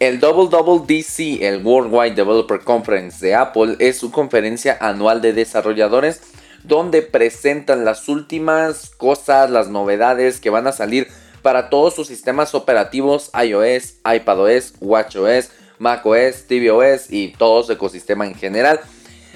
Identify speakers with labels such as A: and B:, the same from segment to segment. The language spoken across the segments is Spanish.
A: El WWDC, el Worldwide Developer Conference de Apple, es su conferencia anual de desarrolladores donde presentan las últimas cosas, las novedades que van a salir para todos sus sistemas operativos iOS, iPadOS, WatchOS, macOS, tvOS y todo su ecosistema en general.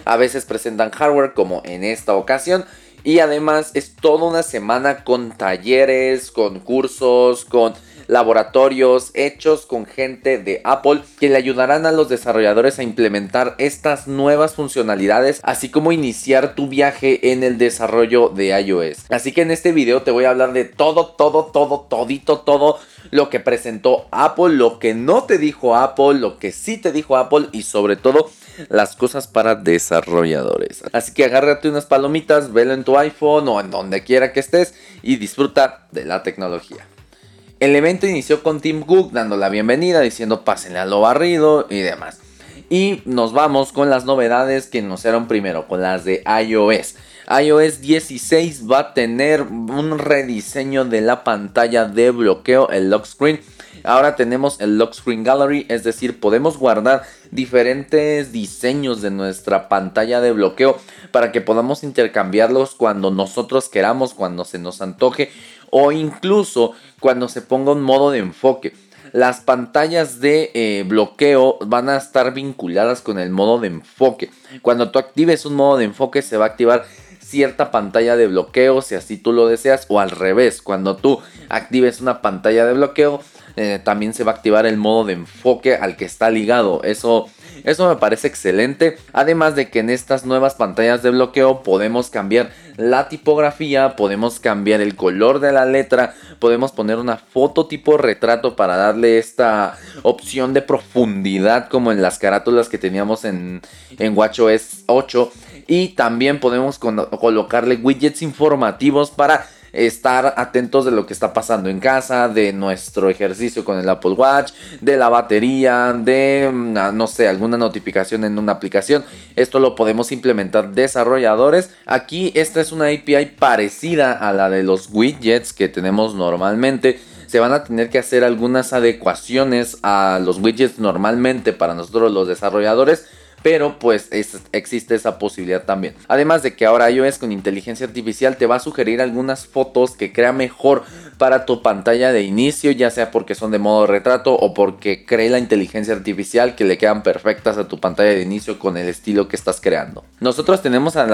A: A veces presentan hardware como en esta ocasión. Y además es toda una semana con talleres, con cursos, con laboratorios hechos con gente de Apple que le ayudarán a los desarrolladores a implementar estas nuevas funcionalidades, así como iniciar tu viaje en el desarrollo de iOS. Así que en este video te voy a hablar de todo, todo, todo, todito, todo lo que presentó Apple, lo que no te dijo Apple, lo que sí te dijo Apple y sobre todo las cosas para desarrolladores. Así que agárrate unas palomitas, velo en tu iPhone o en donde quiera que estés y disfruta de la tecnología. El evento inició con Tim Cook dando la bienvenida, diciendo pásenle a lo barrido y demás. Y nos vamos con las novedades que nos eran primero, con las de iOS. iOS 16 va a tener un rediseño de la pantalla de bloqueo, el lock screen. Ahora tenemos el lock screen gallery, es decir, podemos guardar diferentes diseños de nuestra pantalla de bloqueo para que podamos intercambiarlos cuando nosotros queramos, cuando se nos antoje o incluso cuando se ponga un modo de enfoque. Las pantallas de eh, bloqueo van a estar vinculadas con el modo de enfoque. Cuando tú actives un modo de enfoque se va a activar cierta pantalla de bloqueo si así tú lo deseas o al revés. Cuando tú actives una pantalla de bloqueo eh, también se va a activar el modo de enfoque al que está ligado. Eso eso me parece excelente. Además de que en estas nuevas pantallas de bloqueo podemos cambiar la tipografía, podemos cambiar el color de la letra, podemos poner una foto tipo retrato para darle esta opción de profundidad como en las carátulas que teníamos en, en WatchOS 8. Y también podemos colocarle widgets informativos para estar atentos de lo que está pasando en casa, de nuestro ejercicio con el Apple Watch, de la batería, de, mm, ah, no sé, alguna notificación en una aplicación. Esto lo podemos implementar desarrolladores. Aquí esta es una API parecida a la de los widgets que tenemos normalmente se van a tener que hacer algunas adecuaciones a los widgets normalmente para nosotros los desarrolladores pero pues existe esa posibilidad también. Además de que ahora iOS con inteligencia artificial te va a sugerir algunas fotos que crea mejor para tu pantalla de inicio, ya sea porque son de modo retrato o porque cree la inteligencia artificial que le quedan perfectas a tu pantalla de inicio con el estilo que estás creando. Nosotros tenemos a,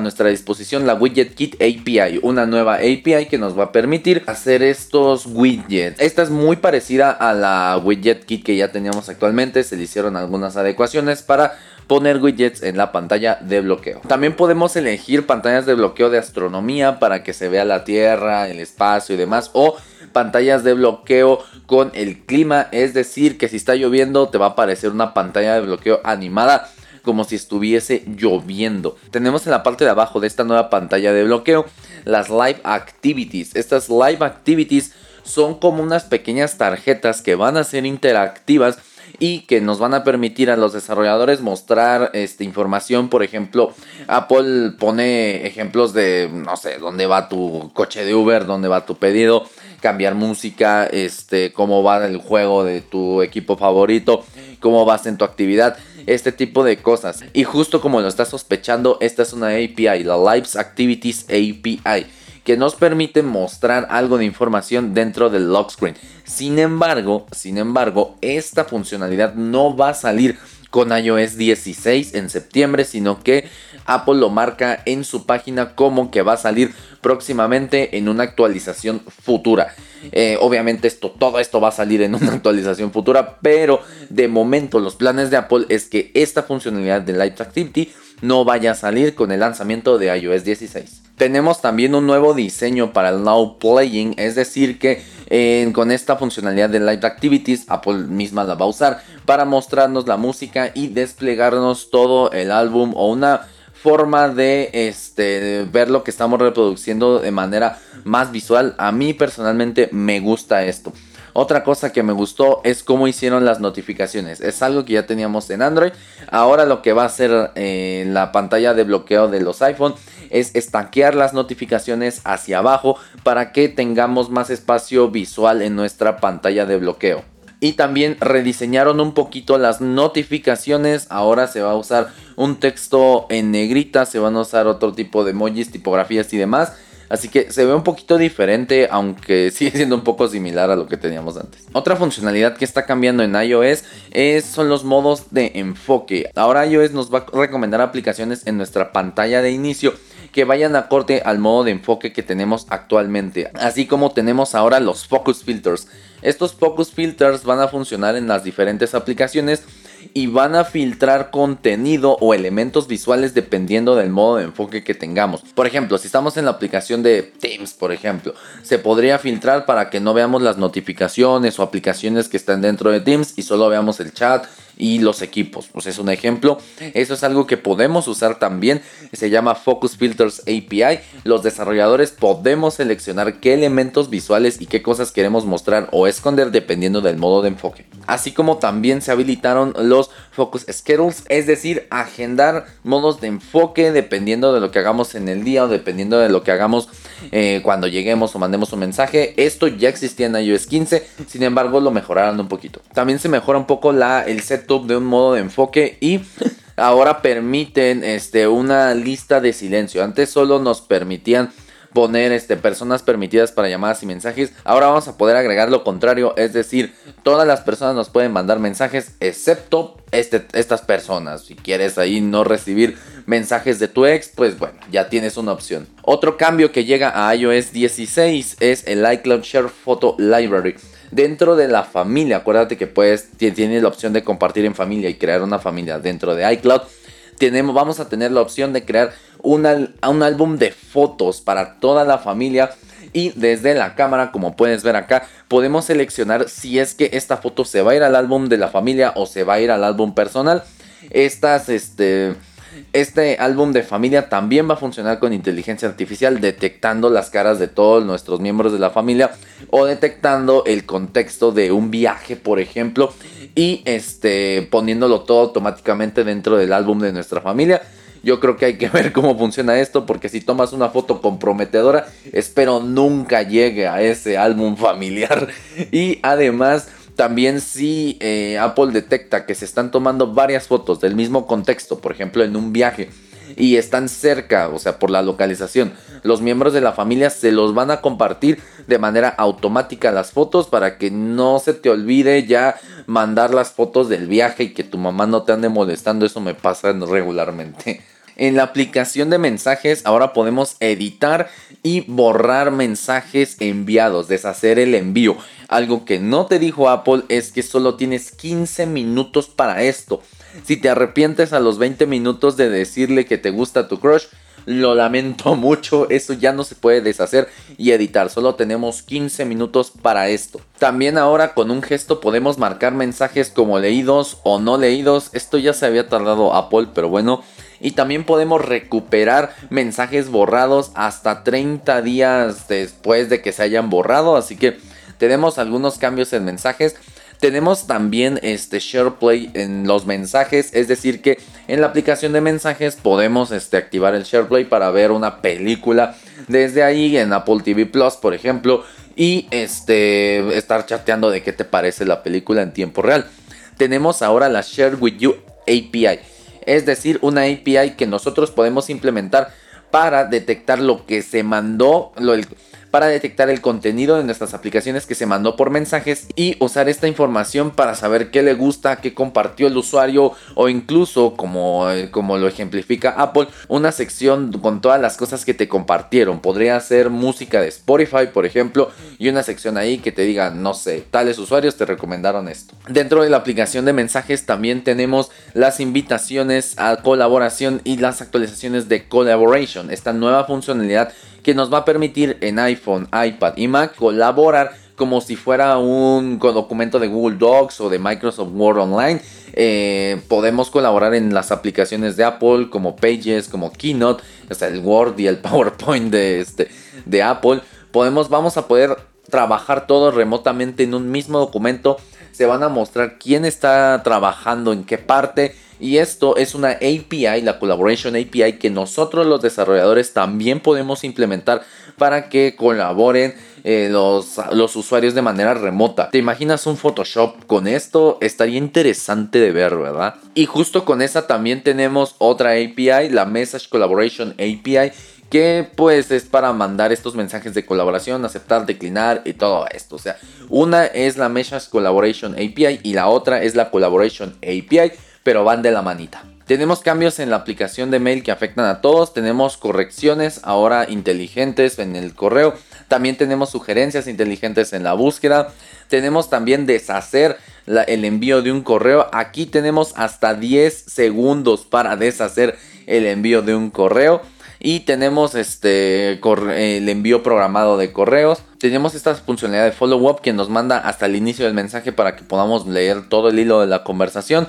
A: nuestra disposición la Widget Kit API, una nueva API que nos va a permitir hacer estos widgets. Esta es muy parecida a la Widget Kit que ya teníamos actualmente, se le hicieron algunas adecuaciones para poner widgets en la pantalla de bloqueo. También podemos elegir pantallas de bloqueo de astronomía para que se vea la Tierra, el espacio y demás. O pantallas de bloqueo con el clima. Es decir, que si está lloviendo te va a aparecer una pantalla de bloqueo animada como si estuviese lloviendo. Tenemos en la parte de abajo de esta nueva pantalla de bloqueo las live activities. Estas live activities son como unas pequeñas tarjetas que van a ser interactivas y que nos van a permitir a los desarrolladores mostrar esta información. Por ejemplo, Apple pone ejemplos de, no sé, dónde va tu coche de Uber, dónde va tu pedido, cambiar música, este, cómo va el juego de tu equipo favorito, cómo vas en tu actividad este tipo de cosas. Y justo como lo estás sospechando, esta es una API, la Lives Activities API que nos permite mostrar algo de información dentro del lock screen. Sin embargo, sin embargo, esta funcionalidad no va a salir con iOS 16 en septiembre, sino que Apple lo marca en su página como que va a salir próximamente en una actualización futura. Eh, obviamente esto, todo esto va a salir en una actualización futura, pero de momento los planes de Apple es que esta funcionalidad de Light Activity no vaya a salir con el lanzamiento de iOS 16. Tenemos también un nuevo diseño para el Now Playing, es decir que con esta funcionalidad de Live Activities Apple misma la va a usar para mostrarnos la música y desplegarnos todo el álbum o una forma de este, ver lo que estamos reproduciendo de manera más visual. A mí personalmente me gusta esto. Otra cosa que me gustó es cómo hicieron las notificaciones. Es algo que ya teníamos en Android. Ahora lo que va a hacer eh, la pantalla de bloqueo de los iPhone es estanquear las notificaciones hacia abajo para que tengamos más espacio visual en nuestra pantalla de bloqueo. Y también rediseñaron un poquito las notificaciones. Ahora se va a usar un texto en negrita, se van a usar otro tipo de emojis, tipografías y demás. Así que se ve un poquito diferente, aunque sigue siendo un poco similar a lo que teníamos antes. Otra funcionalidad que está cambiando en iOS es, son los modos de enfoque. Ahora iOS nos va a recomendar aplicaciones en nuestra pantalla de inicio que vayan a corte al modo de enfoque que tenemos actualmente. Así como tenemos ahora los focus filters. Estos focus filters van a funcionar en las diferentes aplicaciones y van a filtrar contenido o elementos visuales dependiendo del modo de enfoque que tengamos. Por ejemplo, si estamos en la aplicación de Teams, por ejemplo, se podría filtrar para que no veamos las notificaciones o aplicaciones que están dentro de Teams y solo veamos el chat y los equipos. Pues es un ejemplo. Eso es algo que podemos usar también. Se llama Focus Filters API. Los desarrolladores podemos seleccionar qué elementos visuales y qué cosas queremos mostrar o esconder dependiendo del modo de enfoque. Así como también se habilitaron los Focus Schedules, es decir, agendar modos de enfoque dependiendo de lo que hagamos en el día o dependiendo de lo que hagamos eh, cuando lleguemos o mandemos un mensaje. Esto ya existía en iOS 15, sin embargo lo mejoraron un poquito. También se mejora un poco la, el de un modo de enfoque y ahora permiten este, una lista de silencio. Antes solo nos permitían poner este, personas permitidas para llamadas y mensajes. Ahora vamos a poder agregar lo contrario, es decir, todas las personas nos pueden mandar mensajes excepto este, estas personas. Si quieres ahí no recibir mensajes de tu ex, pues bueno, ya tienes una opción. Otro cambio que llega a iOS 16 es el iCloud Share Photo Library. Dentro de la familia, acuérdate que puedes, tienes la opción de compartir en familia y crear una familia dentro de iCloud. Tenemos, vamos a tener la opción de crear un álbum de fotos para toda la familia. Y desde la cámara, como puedes ver acá, podemos seleccionar si es que esta foto se va a ir al álbum de la familia o se va a ir al álbum personal. Estas, este, este álbum de familia también va a funcionar con inteligencia artificial, detectando las caras de todos nuestros miembros de la familia o detectando el contexto de un viaje, por ejemplo, y este, poniéndolo todo automáticamente dentro del álbum de nuestra familia. Yo creo que hay que ver cómo funciona esto porque si tomas una foto comprometedora, espero nunca llegue a ese álbum familiar. Y además, también si eh, Apple detecta que se están tomando varias fotos del mismo contexto, por ejemplo en un viaje, y están cerca, o sea, por la localización, los miembros de la familia se los van a compartir de manera automática las fotos para que no se te olvide ya mandar las fotos del viaje y que tu mamá no te ande molestando, eso me pasa regularmente. En la aplicación de mensajes ahora podemos editar y borrar mensajes enviados, deshacer el envío. Algo que no te dijo Apple es que solo tienes 15 minutos para esto. Si te arrepientes a los 20 minutos de decirle que te gusta tu crush, lo lamento mucho, eso ya no se puede deshacer y editar, solo tenemos 15 minutos para esto. También ahora con un gesto podemos marcar mensajes como leídos o no leídos, esto ya se había tardado Apple, pero bueno, y también podemos recuperar mensajes borrados hasta 30 días después de que se hayan borrado. Así que tenemos algunos cambios en mensajes. Tenemos también este SharePlay en los mensajes, es decir que en la aplicación de mensajes podemos este, activar el SharePlay para ver una película desde ahí en Apple TV Plus, por ejemplo, y este estar chateando de qué te parece la película en tiempo real. Tenemos ahora la Share with You API es decir, una API que nosotros podemos implementar para detectar lo que se mandó, para detectar el contenido de nuestras aplicaciones que se mandó por mensajes y usar esta información para saber qué le gusta, qué compartió el usuario o incluso como, eh, como lo ejemplifica Apple, una sección con todas las cosas que te compartieron. Podría ser música de Spotify, por ejemplo, y una sección ahí que te diga, no sé, tales usuarios te recomendaron esto. Dentro de la aplicación de mensajes también tenemos las invitaciones a colaboración y las actualizaciones de collaboration, esta nueva funcionalidad que nos va a permitir en iPhone, iPad y Mac colaborar como si fuera un documento de Google Docs o de Microsoft Word Online. Eh, podemos colaborar en las aplicaciones de Apple como Pages, como Keynote, o el Word y el PowerPoint de, este, de Apple. Podemos, vamos a poder trabajar todos remotamente en un mismo documento se van a mostrar quién está trabajando en qué parte. Y esto es una API, la Collaboration API, que nosotros los desarrolladores también podemos implementar para que colaboren eh, los, los usuarios de manera remota. ¿Te imaginas un Photoshop con esto? Estaría interesante de ver, ¿verdad? Y justo con esa también tenemos otra API, la Message Collaboration API, que pues es para mandar estos mensajes de colaboración, aceptar, declinar y todo esto. O sea, una es la Message Collaboration API y la otra es la Collaboration API, pero van de la manita. Tenemos cambios en la aplicación de mail que afectan a todos, tenemos correcciones ahora inteligentes en el correo, también tenemos sugerencias inteligentes en la búsqueda, tenemos también deshacer el envío de un correo, aquí tenemos hasta 10 segundos para deshacer el envío de un correo. Y tenemos este el envío programado de correos. Tenemos esta funcionalidad de follow up que nos manda hasta el inicio del mensaje para que podamos leer todo el hilo de la conversación.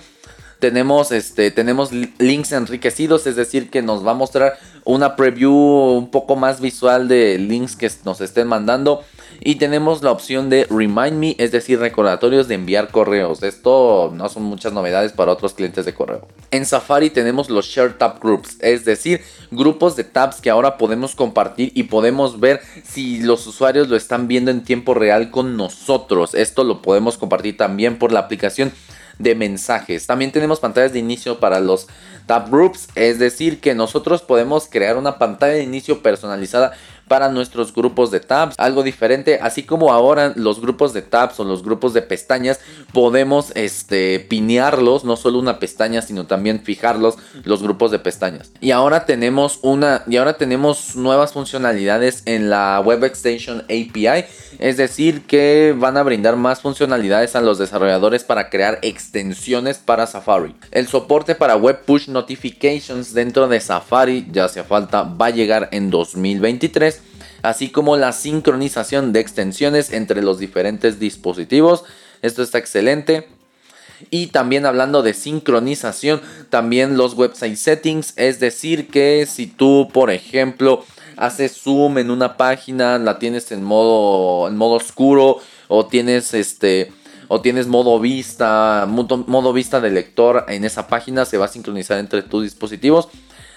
A: Tenemos, este, tenemos links enriquecidos, es decir, que nos va a mostrar una preview un poco más visual de links que nos estén mandando. Y tenemos la opción de Remind Me, es decir, recordatorios de enviar correos. Esto no son muchas novedades para otros clientes de correo. En Safari tenemos los Share Tab Groups, es decir, grupos de tabs que ahora podemos compartir y podemos ver si los usuarios lo están viendo en tiempo real con nosotros. Esto lo podemos compartir también por la aplicación de mensajes. También tenemos pantallas de inicio para los tab groups, es decir, que nosotros podemos crear una pantalla de inicio personalizada para nuestros grupos de tabs, algo diferente, así como ahora los grupos de tabs o los grupos de pestañas podemos este pinearlos, no solo una pestaña, sino también fijarlos los grupos de pestañas. Y ahora tenemos una y ahora tenemos nuevas funcionalidades en la Web Extension API, es decir, que van a brindar más funcionalidades a los desarrolladores para crear extensiones para Safari. El soporte para Web Push Notifications dentro de Safari, ya hace falta, va a llegar en 2023 así como la sincronización de extensiones entre los diferentes dispositivos. Esto está excelente. Y también hablando de sincronización, también los website settings, es decir, que si tú, por ejemplo, haces zoom en una página, la tienes en modo en modo oscuro o tienes este o tienes modo vista, modo vista de lector en esa página, se va a sincronizar entre tus dispositivos.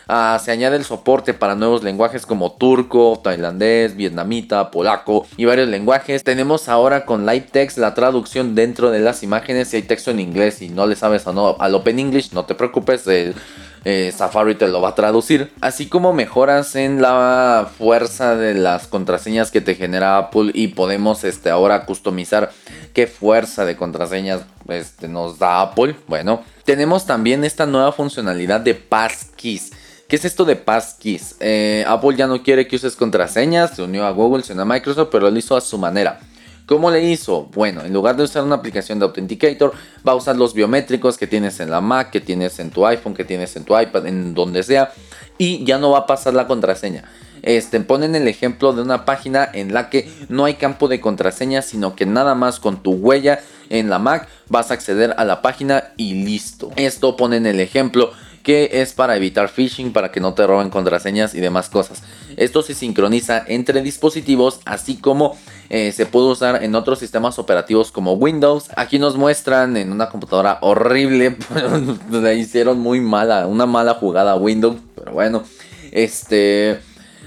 A: Ah, se añade el soporte para nuevos lenguajes como turco, tailandés, vietnamita, polaco y varios lenguajes. Tenemos ahora con Live Text la traducción dentro de las imágenes. Si hay texto en inglés y no le sabes o no al Open English, no te preocupes. Eh, Safari te lo va a traducir. Así como mejoras en la fuerza de las contraseñas que te genera Apple y podemos este, ahora customizar qué fuerza de contraseñas este, nos da Apple. Bueno, tenemos también esta nueva funcionalidad de Passkeys ¿Qué es esto de passkeys? Eh, Apple ya no quiere que uses contraseñas, se unió a Google, se unió a Microsoft, pero lo hizo a su manera. ¿Cómo le hizo? Bueno, en lugar de usar una aplicación de Authenticator, va a usar los biométricos que tienes en la Mac, que tienes en tu iPhone, que tienes en tu iPad, en donde sea, y ya no va a pasar la contraseña. Este, ponen el ejemplo de una página en la que no hay campo de contraseña, sino que nada más con tu huella en la Mac vas a acceder a la página y listo. Esto ponen el ejemplo que es para evitar phishing, para que no te roben contraseñas y demás cosas. Esto se sincroniza entre dispositivos, así como eh, se puede usar en otros sistemas operativos como Windows. Aquí nos muestran en una computadora horrible, le hicieron muy mala, una mala jugada a Windows, pero bueno, este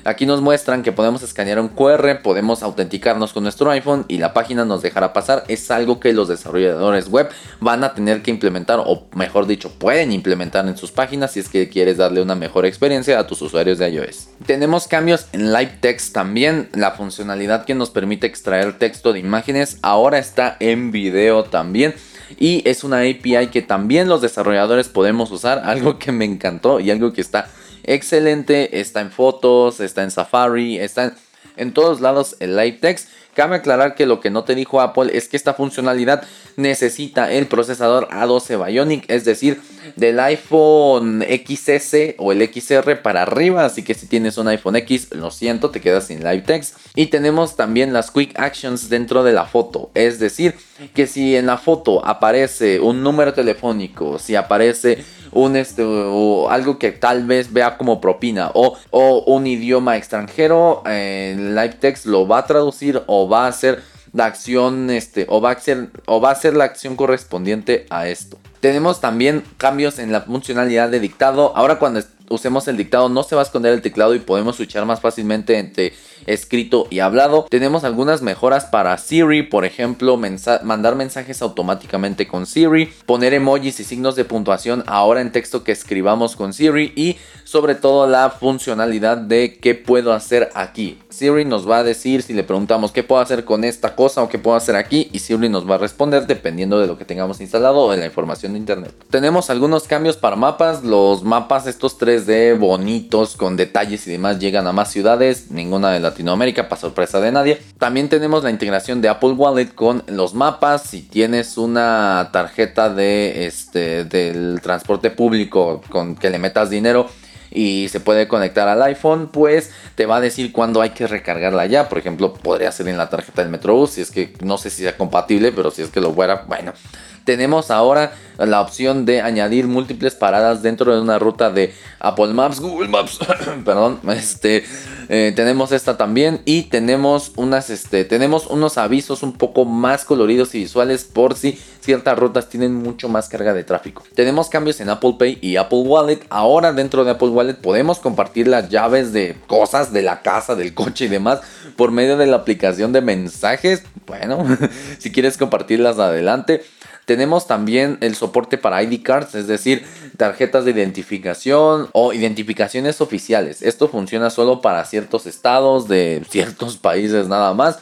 A: Aquí nos muestran que podemos escanear un QR, podemos autenticarnos con nuestro iPhone y la página nos dejará pasar. Es algo que los desarrolladores web van a tener que implementar o mejor dicho pueden implementar en sus páginas si es que quieres darle una mejor experiencia a tus usuarios de iOS. Tenemos cambios en Live Text también. La funcionalidad que nos permite extraer texto de imágenes ahora está en video también y es una API que también los desarrolladores podemos usar, algo que me encantó y algo que está excelente, está en fotos, está en Safari, está en, todos lados el Live Text. Cabe aclarar que lo que no te dijo Apple es que esta funcionalidad necesita el procesador A12 Bionic, es decir, del iPhone XS o el XR para arriba. Así que si tienes un iPhone X, lo siento, te quedas sin Live Text. Y tenemos también las Quick Actions dentro de la foto, es decir, que si en la foto aparece un número telefónico, si aparece un este o algo que tal vez vea como propina o, o un idioma extranjero, eh, Live Text lo va a traducir o va a hacer la acción este, o, va a ser, o va a la acción correspondiente a esto. Tenemos también cambios en la funcionalidad de dictado. Ahora cuando usemos el dictado no se va a esconder el teclado y podemos switchar más fácilmente entre escrito y hablado. Tenemos algunas mejoras para Siri, por ejemplo, mandar mensajes automáticamente con Siri, poner emojis y signos de puntuación ahora en texto que escribamos con Siri y sobre todo la funcionalidad de qué puedo hacer aquí. Siri nos va a decir si le preguntamos qué puedo hacer con esta cosa o qué puedo hacer aquí y Siri nos va a responder dependiendo de lo que tengamos instalado o de la información de internet. Tenemos algunos cambios para mapas, los mapas estos 3D bonitos con detalles y demás llegan a más ciudades, ninguna de Latinoamérica para sorpresa de nadie. También tenemos la integración de Apple Wallet con los mapas, si tienes una tarjeta de este del transporte público con que le metas dinero y se puede conectar al iPhone, pues te va a decir cuándo hay que recargarla ya. Por ejemplo, podría ser en la tarjeta del Metrobús, si es que no sé si sea compatible, pero si es que lo fuera, bueno. Tenemos ahora la opción de añadir múltiples paradas dentro de una ruta de Apple Maps, Google Maps, perdón, este, eh, tenemos esta también y tenemos unas, este, tenemos unos avisos un poco más coloridos y visuales por si ciertas rutas tienen mucho más carga de tráfico. Tenemos cambios en Apple Pay y Apple Wallet. Ahora dentro de Apple Wallet podemos compartir las llaves de cosas de la casa, del coche y demás por medio de la aplicación de mensajes. Bueno, si quieres compartirlas adelante. Tenemos también el soporte para ID cards, es decir, tarjetas de identificación o identificaciones oficiales. Esto funciona solo para ciertos estados de ciertos países nada más.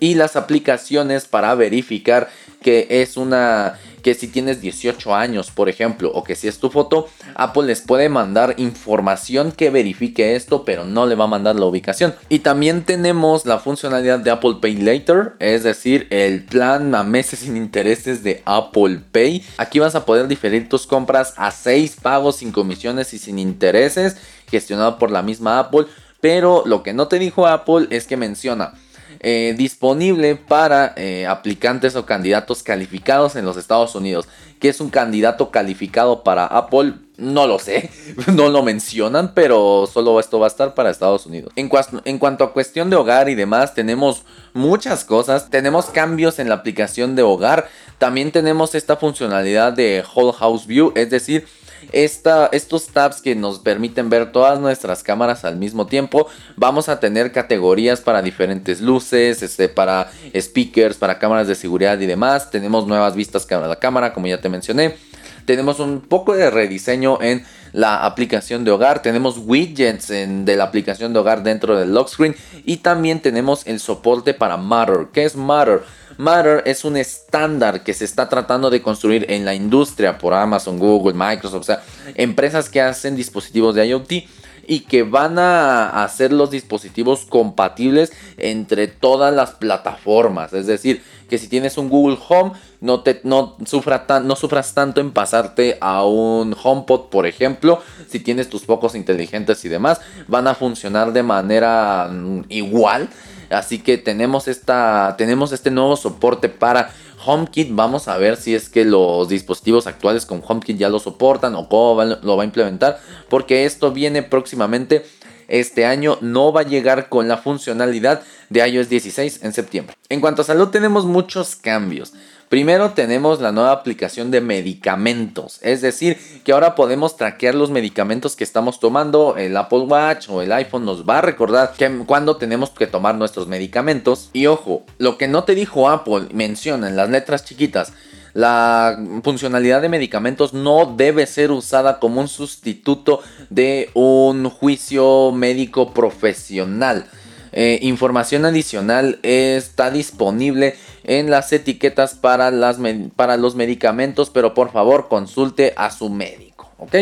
A: Y las aplicaciones para verificar que es una que si tienes 18 años, por ejemplo, o que si es tu foto, Apple les puede mandar información que verifique esto, pero no le va a mandar la ubicación. Y también tenemos la funcionalidad de Apple Pay Later, es decir, el plan a meses sin intereses de Apple Pay. Aquí vas a poder diferir tus compras a 6 pagos sin comisiones y sin intereses, gestionado por la misma Apple. Pero lo que no te dijo Apple es que menciona eh, disponible para eh, aplicantes o candidatos calificados en los Estados Unidos. ¿Qué es un candidato calificado para Apple? No lo sé, no lo mencionan, pero solo esto va a estar para Estados Unidos. En, en, cuanto a cuestión de hogar y demás, tenemos muchas cosas. Tenemos cambios en la aplicación de hogar. También tenemos esta funcionalidad de Whole House View, es decir, estos tabs que nos permiten ver todas nuestras cámaras al mismo tiempo. Vamos a tener categorías para diferentes luces, este, para speakers, para cámaras de seguridad y demás. Tenemos nuevas vistas para la cámara, como ya te mencioné. Tenemos un poco de rediseño en la aplicación de hogar. Tenemos widgets de la aplicación de hogar dentro del lock screen. Y también tenemos el soporte para Matter. ¿Qué es Matter? Matter es un estándar que se está tratando de construir en la industria por Amazon, Google, Microsoft, o sea, empresas que hacen dispositivos de IoT y que van a hacer los dispositivos compatibles entre todas las plataformas. Es decir, que si tienes un Google Home, no, te, no, sufra no sufras tanto en pasarte a un HomePod, por ejemplo. Si tienes tus focos inteligentes y demás, van a funcionar de manera mm, igual. Así que tenemos, esta, tenemos este nuevo soporte para HomeKit. Vamos a ver si es que los dispositivos actuales con HomeKit ya lo soportan o cómo lo va a implementar. Porque esto viene próximamente este año no va a llegar con la funcionalidad de iOS 16 en septiembre. En cuanto a salud tenemos muchos cambios. Primero tenemos la nueva aplicación de medicamentos, es decir, que ahora podemos traquear los medicamentos que estamos tomando, el Apple Watch o el iPhone nos va a recordar que cuando tenemos que tomar nuestros medicamentos. Y ojo, lo que no te dijo Apple menciona en las letras chiquitas, la funcionalidad de medicamentos no debe ser usada como un sustituto de un juicio médico profesional. Eh, información adicional está disponible en las etiquetas para, las, para los medicamentos, pero por favor consulte a su médico, ¿ok?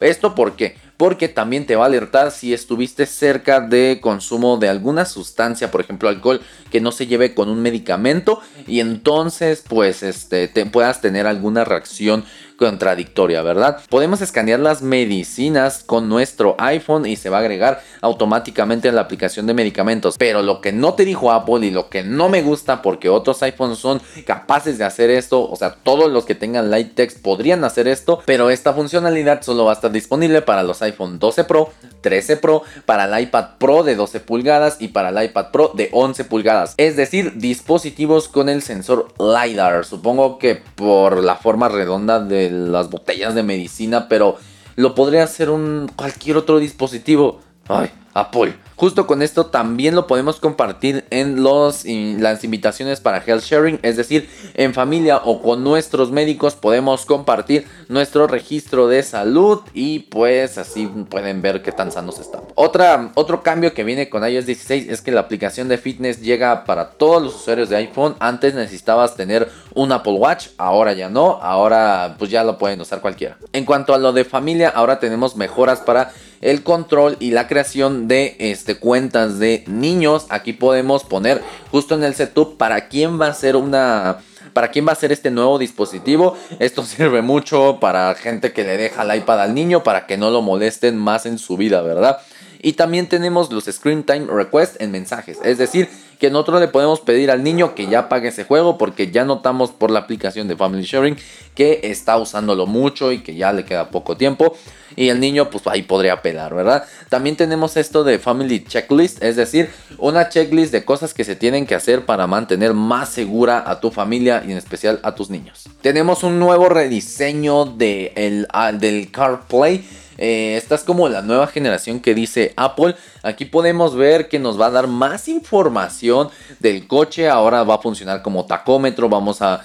A: ¿Esto por qué? Porque también te va a alertar si estuviste cerca de consumo de alguna sustancia, por ejemplo alcohol, que no se lleve con un medicamento y entonces pues este, te puedas tener alguna reacción contradictoria, ¿verdad? Podemos escanear las medicinas con nuestro iPhone y se va a agregar automáticamente en la aplicación de medicamentos. Pero lo que no te dijo Apple y lo que no me gusta porque otros iPhones son capaces de hacer esto, o sea, todos los que tengan Light Text podrían hacer esto, pero esta funcionalidad solo va a estar disponible para los iPhone 12 Pro, 13 Pro, para el iPad Pro de 12 pulgadas y para el iPad Pro de 11 pulgadas. Es decir, dispositivos con el sensor LiDAR. Supongo que por la forma redonda de las botellas de medicina, pero lo podría hacer un cualquier otro dispositivo. Ay, Apple. Justo con esto también lo podemos compartir en los, las invitaciones para health sharing, es decir, en familia o con nuestros médicos podemos compartir nuestro registro de salud y pues así pueden ver qué tan sanos estamos. Otra, otro cambio que viene con iOS 16 es que la aplicación de fitness llega para todos los usuarios de iPhone. Antes necesitabas tener un Apple Watch, ahora ya no, ahora pues ya lo pueden usar cualquiera. En cuanto a lo de familia, ahora tenemos mejoras para el control y la creación de este, cuentas de niños. Aquí podemos poner justo en el setup para quién va a ser una para quién va a ser este nuevo dispositivo. Esto sirve mucho para gente que le deja el iPad al niño para que no lo molesten más en su vida, ¿verdad? Y también tenemos los Screen Time Request en mensajes. Es decir, que nosotros le podemos pedir al niño que ya pague ese juego porque ya notamos por la aplicación de Family Sharing que está usándolo mucho y que ya le queda poco tiempo. Y el niño pues ahí podría pelar, ¿verdad? También tenemos esto de Family Checklist, es decir, una checklist de cosas que se tienen que hacer para mantener más segura a tu familia y en especial a tus niños. Tenemos un nuevo rediseño de el, del CarPlay eh, esta es como la nueva generación que dice Apple. Aquí podemos ver que nos va a dar más información del coche. Ahora va a funcionar como tacómetro. Vamos a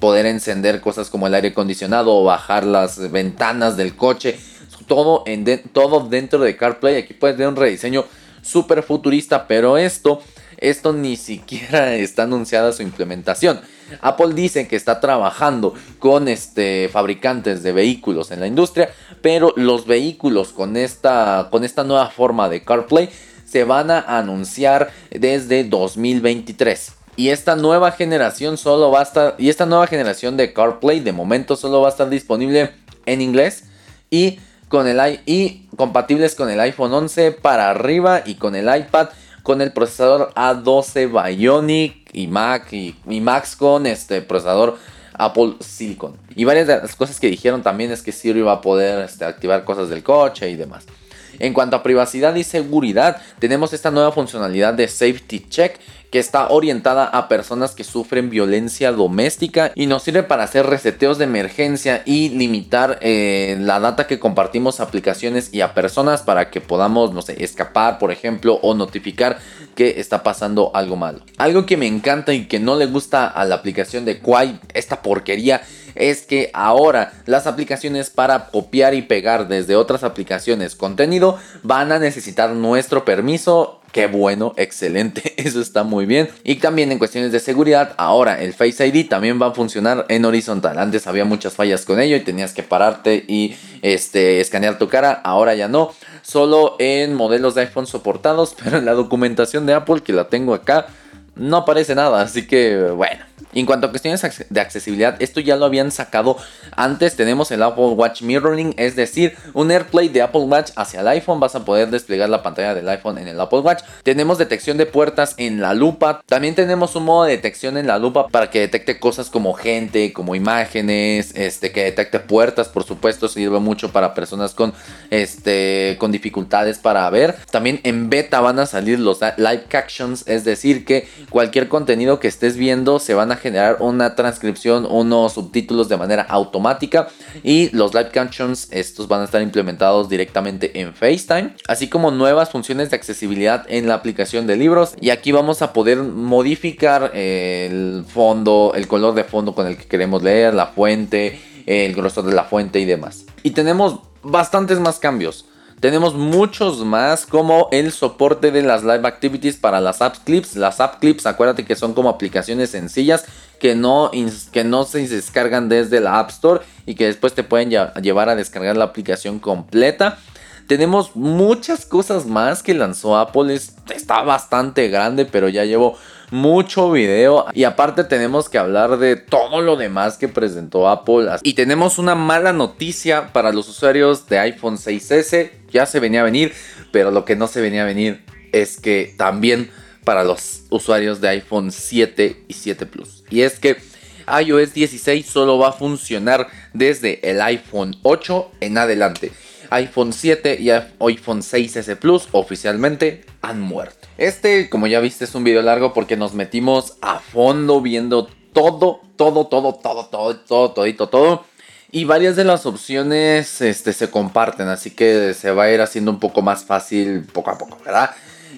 A: poder encender cosas como el aire acondicionado o bajar las ventanas del coche. Todo, en todo dentro de CarPlay. Aquí puedes ver un rediseño súper futurista. Pero esto, esto ni siquiera está anunciada su implementación. Apple dice que está trabajando con este, fabricantes de vehículos en la industria, pero los vehículos con esta, con esta nueva forma de CarPlay se van a anunciar desde 2023. Y esta nueva generación solo va a estar. Y esta nueva generación de CarPlay de momento solo va a estar disponible en inglés. Y con el y compatibles con el iPhone 11 para arriba. Y con el iPad. Con el procesador A12 Bionic y Mac y, Max con este procesador Apple Silicon. Y varias de las cosas que dijeron también es que Siri va a poder este, activar cosas del coche y demás. En cuanto a privacidad y seguridad, tenemos esta nueva funcionalidad de Safety Check que está orientada a personas que sufren violencia doméstica y nos sirve para hacer reseteos de emergencia y limitar eh, la data que compartimos a aplicaciones y a personas para que podamos, no sé, escapar, por ejemplo, o notificar que está pasando algo malo. Algo que me encanta y que no le gusta a la aplicación de Quai, esta porquería, es que ahora las aplicaciones para copiar y pegar desde otras aplicaciones contenido van a necesitar nuestro permiso Qué bueno, excelente, eso está muy bien. Y también en cuestiones de seguridad, ahora el Face ID también va a funcionar en horizontal. Antes había muchas fallas con ello y tenías que pararte y este, escanear tu cara, ahora ya no. Solo en modelos de iPhone soportados, pero en la documentación de Apple que la tengo acá no aparece nada, así que bueno. En cuanto a cuestiones de accesibilidad, esto ya lo habían sacado antes. Tenemos el Apple Watch Mirroring, es decir, un AirPlay de Apple Watch hacia el iPhone. Vas a poder desplegar la pantalla del iPhone en el Apple Watch. Tenemos detección de puertas en la lupa. También tenemos un modo de detección en la lupa para que detecte cosas como gente, como imágenes, este, que detecte puertas, por supuesto, sirve mucho para personas con, este, con dificultades para ver. También en beta van a salir los live captions, es decir, que cualquier contenido que estés viendo se van a generar una transcripción, unos subtítulos de manera automática y los live captions estos van a estar implementados directamente en FaceTime, así como nuevas funciones de accesibilidad en la aplicación de libros y aquí vamos a poder modificar el fondo, el color de fondo con el que queremos leer, la fuente, el grosor de la fuente y demás. Y tenemos bastantes más cambios. Tenemos muchos más como el soporte de las live activities para las app clips. Las app clips, acuérdate que son como aplicaciones sencillas que no, que no se descargan desde la App Store y que después te pueden llevar a descargar la aplicación completa. Tenemos muchas cosas más que lanzó Apple. está bastante grande, pero ya llevo mucho video. Y aparte tenemos que hablar de todo lo demás que presentó Apple. Y tenemos una mala noticia para los usuarios de iPhone 6S. Ya se venía a venir, pero lo que no se venía a venir es que también para los usuarios de iPhone 7 y 7 Plus. Y es que iOS 16 solo va a funcionar desde el iPhone 8 en adelante iPhone 7 y iPhone 6S Plus oficialmente han muerto. Este, como ya viste, es un video largo porque nos metimos a fondo viendo todo, todo, todo, todo, todo, todo, todito, todo. Y varias de las opciones este, se comparten, así que se va a ir haciendo un poco más fácil poco a poco, ¿verdad?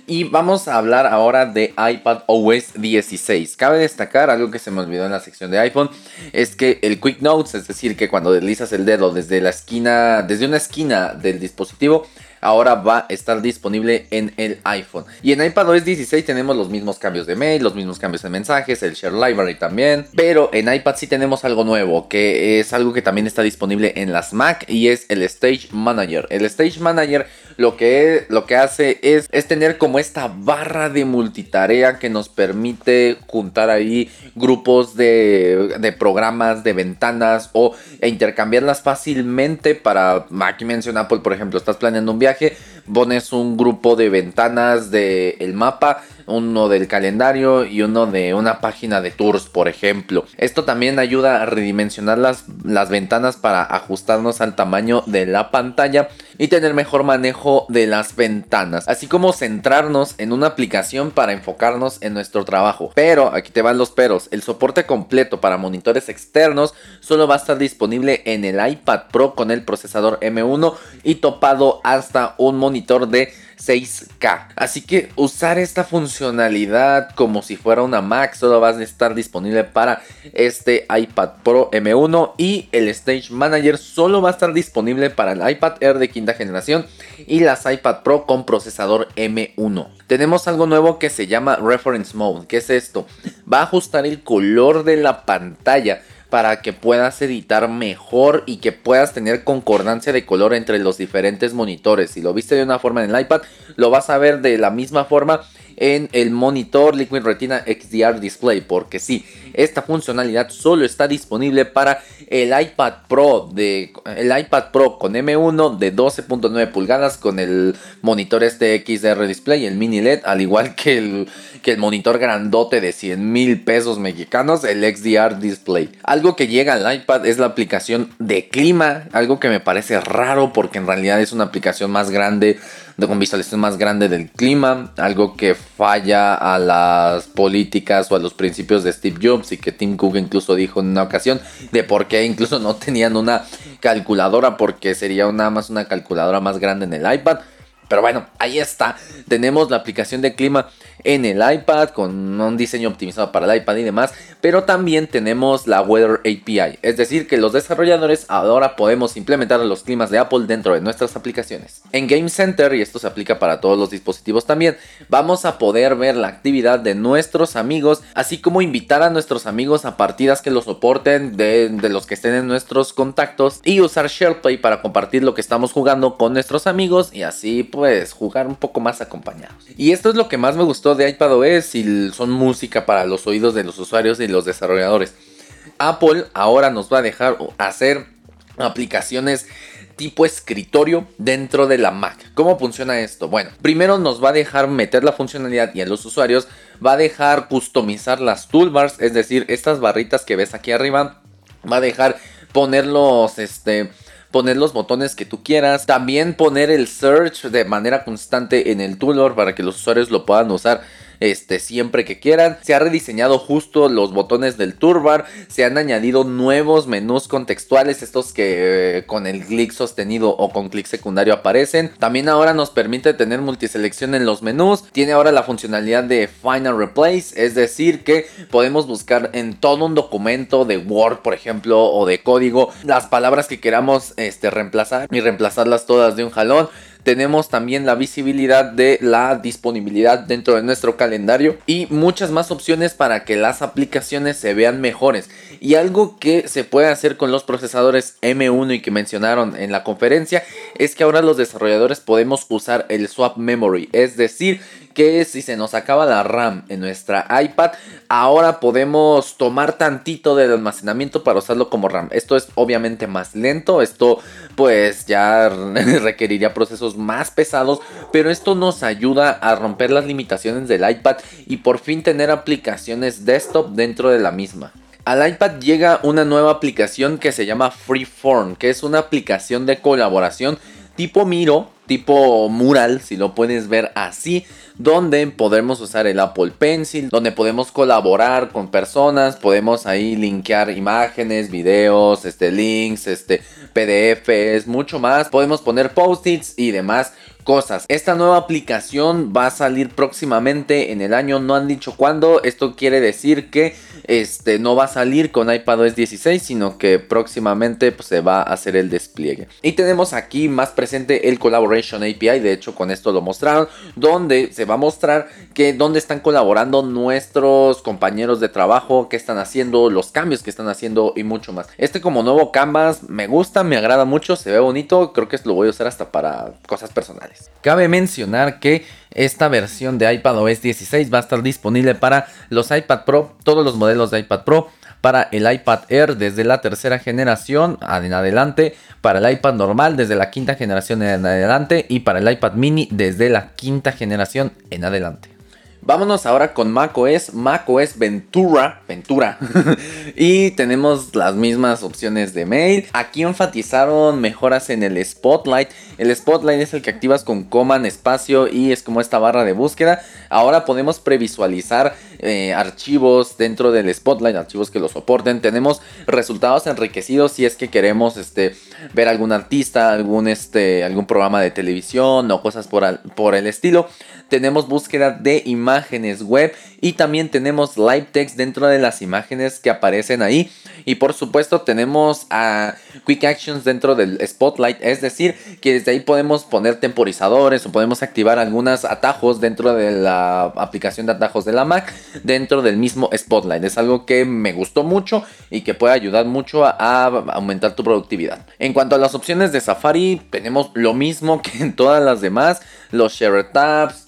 A: Y vamos a hablar ahora de iPad OS 16. Cabe destacar algo que se me olvidó en la sección de iPhone, es que el Quick Notes, es decir, que cuando deslizas el dedo desde la esquina, desde una esquina del dispositivo, ahora va a estar disponible en el iPhone. Y en iPadOS 16 tenemos los mismos cambios de mail, los mismos cambios de mensajes, el Share Library también. Pero en iPad sí tenemos algo nuevo, que es algo que también está disponible en las Mac y es el Stage Manager. El Stage Manager lo que, lo que hace es, es tener como esta barra de multitarea que nos permite juntar ahí grupos de, de programas, de ventanas o e intercambiarlas fácilmente para, aquí menciona Apple por ejemplo, estás planeando un viaje pones un grupo de ventanas del mapa, uno del calendario y uno de una página de tours, por ejemplo. Esto también ayuda a redimensionar las, las ventanas para ajustarnos al tamaño de la pantalla y tener mejor manejo de las ventanas, así como centrarnos en una aplicación para enfocarnos en nuestro trabajo. Pero, aquí te van los peros, el soporte completo para monitores externos solo va a estar disponible en el iPad Pro con el procesador M1 y topado hasta un monitor de 6K. Así que usar esta funcionalidad como si fuera una Mac solo va a estar disponible para este iPad Pro M1 y el Stage Manager solo va a estar disponible para el iPad Air de quinta generación y las iPad Pro con procesador M1. Tenemos algo nuevo que se llama Reference Mode. ¿Qué es esto? Va a ajustar el color de la pantalla para que puedas editar mejor y que puedas tener concordancia de color entre los diferentes monitores. Si lo viste de una forma en el iPad, lo vas a ver de la misma forma en el monitor Liquid Retina XDR Display. Porque sí, esta funcionalidad solo está disponible para el iPad Pro de el iPad Pro con M1 de 12.9 pulgadas con el monitor este XDR Display, el mini LED, al igual que el, que el monitor grandote de 100 mil pesos mexicanos, el XDR Display. Algo que llega al iPad es la aplicación de clima, algo que me parece raro porque en realidad es una aplicación más grande de con visualización más grande del clima, algo que falla a las políticas o a los principios de Steve Jobs y que Tim Cook incluso dijo en una ocasión de por qué incluso no tenían una calculadora porque sería nada más una calculadora más grande en el iPad. Pero bueno, ahí está. Tenemos la aplicación de clima en el iPad con un diseño optimizado para el iPad y demás. Pero también tenemos la Weather API. Es decir, que los desarrolladores ahora podemos implementar los climas de Apple dentro de nuestras aplicaciones. En Game Center, y esto se aplica para todos los dispositivos también, vamos a poder ver la actividad de nuestros amigos, así como invitar a nuestros amigos a partidas que lo soporten de, los que estén en nuestros contactos y usar SharePlay para compartir lo que estamos jugando con nuestros amigos y así pues jugar un poco más acompañados. Y esto es lo que más me gustó de iPadOS y son música para los oídos de los usuarios y los desarrolladores. Apple ahora nos va a dejar hacer aplicaciones tipo escritorio dentro de la Mac. ¿Cómo funciona esto? Bueno, primero nos va a dejar meter la funcionalidad y a los usuarios va a dejar customizar las toolbars, es decir, estas barritas que ves aquí arriba, va a dejar ponerlos este poner los botones que tú quieras, también poner el search de manera constante en el toolbar para que los usuarios lo puedan usar este, siempre que quieran. Se ha rediseñado justo los botones del toolbar, se han añadido nuevos menús contextuales, estos que eh, con el clic sostenido o con clic secundario aparecen. También ahora nos permite tener multiselección en los menús, tiene ahora la funcionalidad de Final Replace, es decir que podemos buscar en todo un documento de Word, por ejemplo, o de código, las palabras que queramos este, reemplazar y reemplazarlas todas de un jalón tenemos también la visibilidad de la disponibilidad dentro de nuestro calendario y muchas más opciones para que las aplicaciones se vean mejores. Y algo que se puede hacer con los procesadores M1 y que mencionaron en la conferencia es que ahora los desarrolladores podemos usar el swap memory, es decir, que si se nos acaba la RAM en nuestra iPad, ahora podemos tomar tantito del almacenamiento para usarlo como RAM. Esto es obviamente más lento, esto pues ya requeriría procesos más pesados, pero esto nos ayuda a romper las limitaciones del iPad y por fin tener aplicaciones desktop dentro de la misma. Al iPad llega una nueva aplicación que se llama Freeform, que es una aplicación de colaboración tipo Miro, tipo mural, si lo puedes ver así, donde podremos usar el Apple Pencil, donde podemos colaborar con personas, podemos ahí linkear imágenes, videos, este links, este PDFs, mucho más. Podemos poner post-its y demás cosas. Esta nueva aplicación va a salir próximamente en el año, no han dicho cuándo. Esto quiere decir que este no va a salir con iPadOS 16, sino que próximamente pues, se va a hacer el despliegue. Y tenemos aquí más presente el Collaboration API, de hecho con esto lo mostraron, donde se va a mostrar que dónde están colaborando nuestros compañeros de trabajo, qué están haciendo, los cambios que están haciendo y mucho más. Este como nuevo Canvas me gusta, me agrada mucho, se ve bonito, creo que lo voy a usar hasta para cosas personales. Cabe mencionar que esta versión de iPadOS 16 va a estar disponible para los iPad Pro, todos los modelos de iPad Pro, para el iPad Air desde la tercera generación en adelante, para el iPad normal desde la quinta generación en adelante y para el iPad mini desde la quinta generación en adelante. Vámonos ahora con macOS, macOS Ventura, Ventura. y tenemos las mismas opciones de mail. Aquí enfatizaron mejoras en el Spotlight. El Spotlight es el que activas con command espacio y es como esta barra de búsqueda. Ahora podemos previsualizar eh, archivos dentro del Spotlight, archivos que lo soporten. Tenemos resultados enriquecidos si es que queremos este, ver algún artista, algún, este, algún programa de televisión o cosas por, por el estilo tenemos búsqueda de imágenes web y también tenemos live text dentro de las imágenes que aparecen ahí. Y por supuesto tenemos a Quick Actions dentro del Spotlight, es decir, que desde ahí podemos poner temporizadores o podemos activar algunos atajos dentro de la aplicación de atajos de la Mac dentro del mismo Spotlight. Es algo que me gustó mucho y que puede ayudar mucho a, aumentar tu productividad. En cuanto a las opciones de Safari, tenemos lo mismo que en todas las demás, los Share Tabs,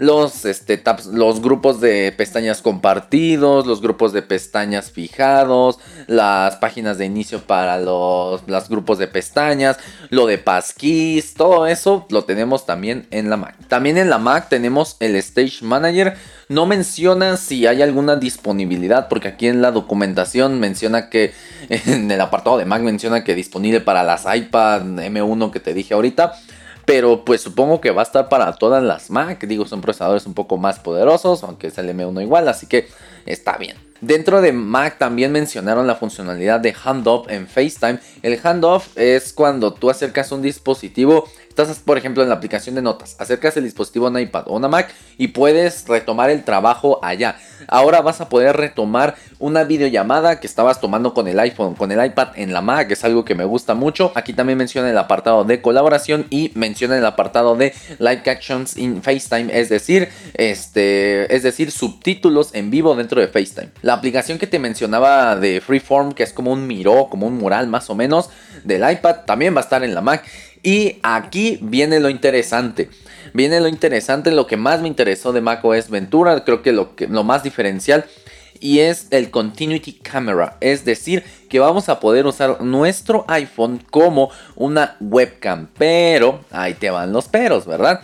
A: los, este, los grupos de pestañas compartidos, los grupos de pestañas fijados, las páginas de inicio para los, grupos de pestañas, lo de passkeys, todo eso lo tenemos también en la Mac. También en la Mac tenemos el Stage Manager. No menciona si hay alguna disponibilidad, porque aquí en la documentación menciona que en el apartado de Mac menciona que disponible para las iPad M1 que te dije ahorita. Pero pues supongo que va a estar para todas las Mac. Digo, son procesadores un poco más poderosos, aunque es el M1 igual, así que está bien. Dentro de Mac también mencionaron la funcionalidad de handoff en FaceTime. El handoff es cuando tú acercas un dispositivo Estás, por ejemplo, en la aplicación de notas, acercas el dispositivo a un iPad o una Mac y puedes retomar el trabajo allá. Ahora vas a poder retomar una videollamada que estabas tomando con el iPhone, con el iPad en la Mac, es algo que me gusta mucho. Aquí también menciona el apartado de colaboración y menciona el apartado de Live Actions in FaceTime, es decir, este, es decir, subtítulos en vivo dentro de FaceTime. La aplicación que te mencionaba de Freeform, que es como un miro, como un mural más o menos del iPad, también va a estar en la Mac. Y aquí viene lo interesante. Viene lo interesante, lo que más me interesó de macOS Ventura, creo que lo, que, lo más diferencial y es el Continuity Camera, es decir, que vamos a poder usar nuestro iPhone como una webcam, pero ahí te van los peros, ¿verdad?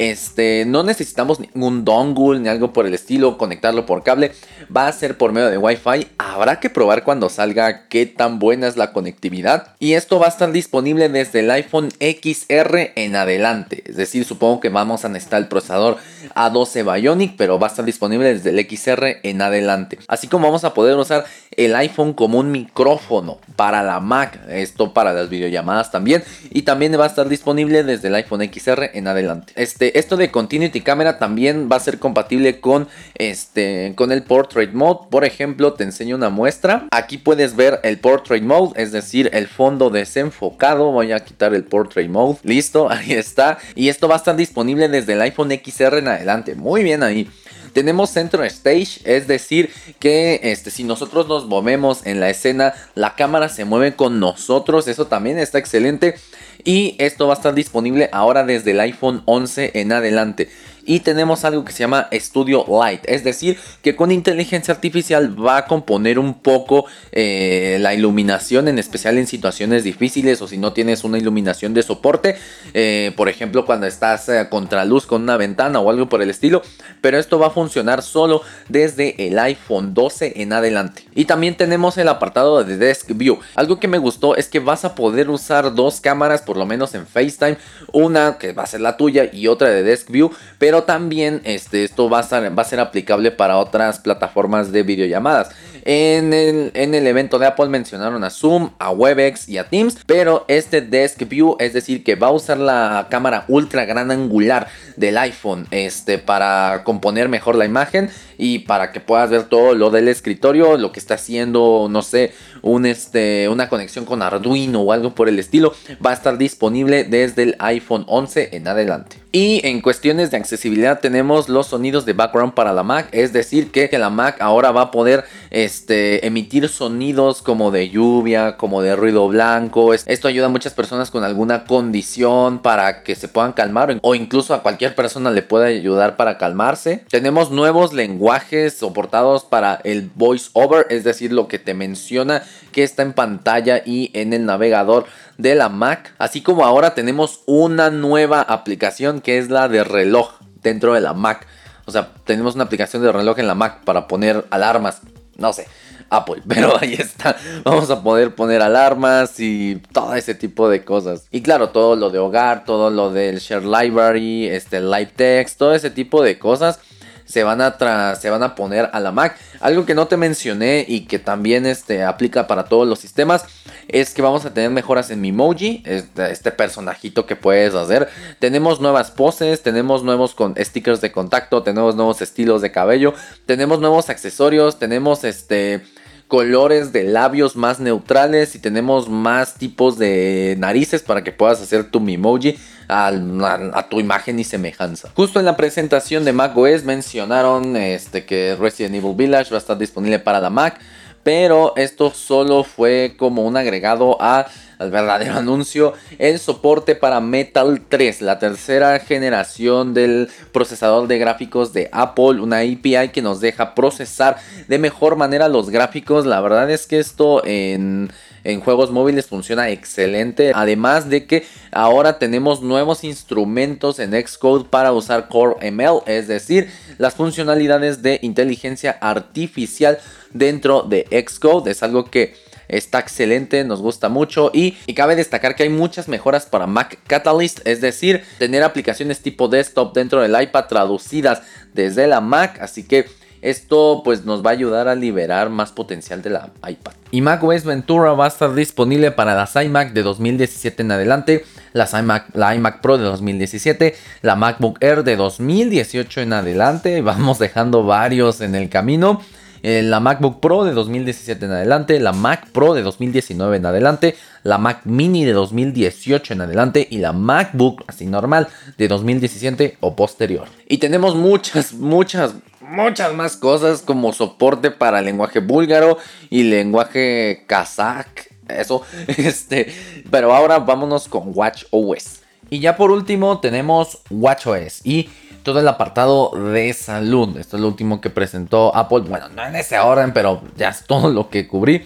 A: Este, no necesitamos ningún dongle ni algo por el estilo, conectarlo por cable, va a ser por medio de Wi-Fi. Habrá que probar cuando salga qué tan buena es la conectividad. Y esto va a estar disponible desde el iPhone XR en adelante. Es decir, supongo que vamos a necesitar el procesador A12 Bionic, pero va a estar disponible desde el XR en adelante. Así como vamos a poder usar el iPhone como un micrófono para la Mac, esto para las videollamadas también. Y también va a estar disponible desde el iPhone XR en adelante. Este, esto de Continuity Camera también va a ser compatible con, este, con el Portrait Mode. Por ejemplo, te enseño una muestra. Aquí puedes ver el Portrait Mode, es decir, el fondo desenfocado. Voy a quitar el Portrait Mode. Listo, ahí está. Y esto va a estar disponible desde el iPhone XR en adelante. Muy bien ahí. Tenemos Center Stage, es decir, que este, si nosotros nos movemos en la escena, la cámara se mueve con nosotros. Eso también está excelente. Y esto va a estar disponible ahora desde el iPhone 11 en adelante. Y tenemos algo que se llama Studio Light, es decir, que con inteligencia artificial va a componer un poco eh, la iluminación, en especial en situaciones difíciles o si no tienes una iluminación de soporte, eh, por ejemplo cuando estás a contraluz con una ventana o algo por el estilo, pero esto va a funcionar solo desde el iPhone 12 en adelante. Y también tenemos el apartado de Desk View. Algo que me gustó es que vas a poder usar dos cámaras, por lo menos en FaceTime, una que va a ser la tuya y otra de Desk View, pero también este, esto va a, ser aplicable para otras plataformas de videollamadas. En el, en el evento de Apple mencionaron a Zoom, a Webex y a Teams, pero este Desk View, es decir, que va a usar la cámara ultra gran angular del iPhone este, para componer mejor la imagen y para que puedas ver todo lo del escritorio, lo que está haciendo, no sé, un, este, una conexión con Arduino o algo por el estilo, va a estar disponible desde el iPhone 11 en adelante. Y en cuestiones de accesibilidad tenemos los sonidos de background para la Mac, es decir que la Mac ahora va a poder este, emitir sonidos como de lluvia, como de ruido blanco. Esto ayuda a muchas personas con alguna condición para que se puedan calmar o incluso a cualquier persona le pueda ayudar para calmarse. Tenemos nuevos lenguajes soportados para el voice over, es decir, lo que te menciona que está en pantalla y en el navegador de la Mac. Así como ahora tenemos una nueva aplicación que es la de reloj dentro de la Mac. O sea, tenemos una aplicación de reloj en la Mac para poner alarmas. No sé, Apple, pero ahí está. Vamos a poder poner alarmas y todo ese tipo de cosas. Y claro, todo lo de hogar, todo lo del Share Library, este Live Text, todo ese tipo de cosas se van a, se van a poner a la Mac. Algo que no te mencioné y que también este, aplica para todos los sistemas es que vamos a tener mejoras en Mimoji, este, este personajito que puedes hacer. Tenemos nuevas poses, tenemos nuevos con stickers de contacto, tenemos nuevos estilos de cabello, tenemos nuevos accesorios, tenemos este colores de labios más neutrales y tenemos más tipos de narices para que puedas hacer tu Mimoji a, tu imagen y semejanza. Justo en la presentación de macOS mencionaron este, que Resident Evil Village va a estar disponible para la Mac, pero esto solo fue como un agregado a al verdadero anuncio, el soporte para Metal 3, la tercera generación del procesador de gráficos de Apple, una API que nos deja procesar de mejor manera los gráficos. La verdad es que esto en en juegos móviles funciona excelente. Además de que ahora tenemos nuevos instrumentos en Xcode para usar Core ML, es decir, las funcionalidades de inteligencia artificial dentro de Xcode. Es algo que está excelente, nos gusta mucho y, y, cabe destacar que hay muchas mejoras para Mac Catalyst, es decir, tener aplicaciones tipo desktop dentro del iPad traducidas desde la Mac, así que esto pues nos va a ayudar a liberar más potencial de la iPad. Y macOS Ventura va a estar disponible para las iMac de 2017 en adelante, las iMac, la iMac Pro de 2017, la MacBook Air de 2018 en adelante. Vamos dejando varios en el camino. Eh, la MacBook Pro de 2017 en adelante, la Mac Pro de 2019 en adelante, la Mac Mini de 2018 en adelante y la MacBook así normal de 2017 o posterior. Y tenemos muchas, muchas muchas más cosas como soporte para lenguaje búlgaro y lenguaje kazakh. Eso, este, pero ahora vámonos con WatchOS. Y ya por último tenemos WatchOS y todo el apartado de salud. Esto es lo último que presentó Apple. Bueno, no en ese orden, pero ya es todo lo que cubrí.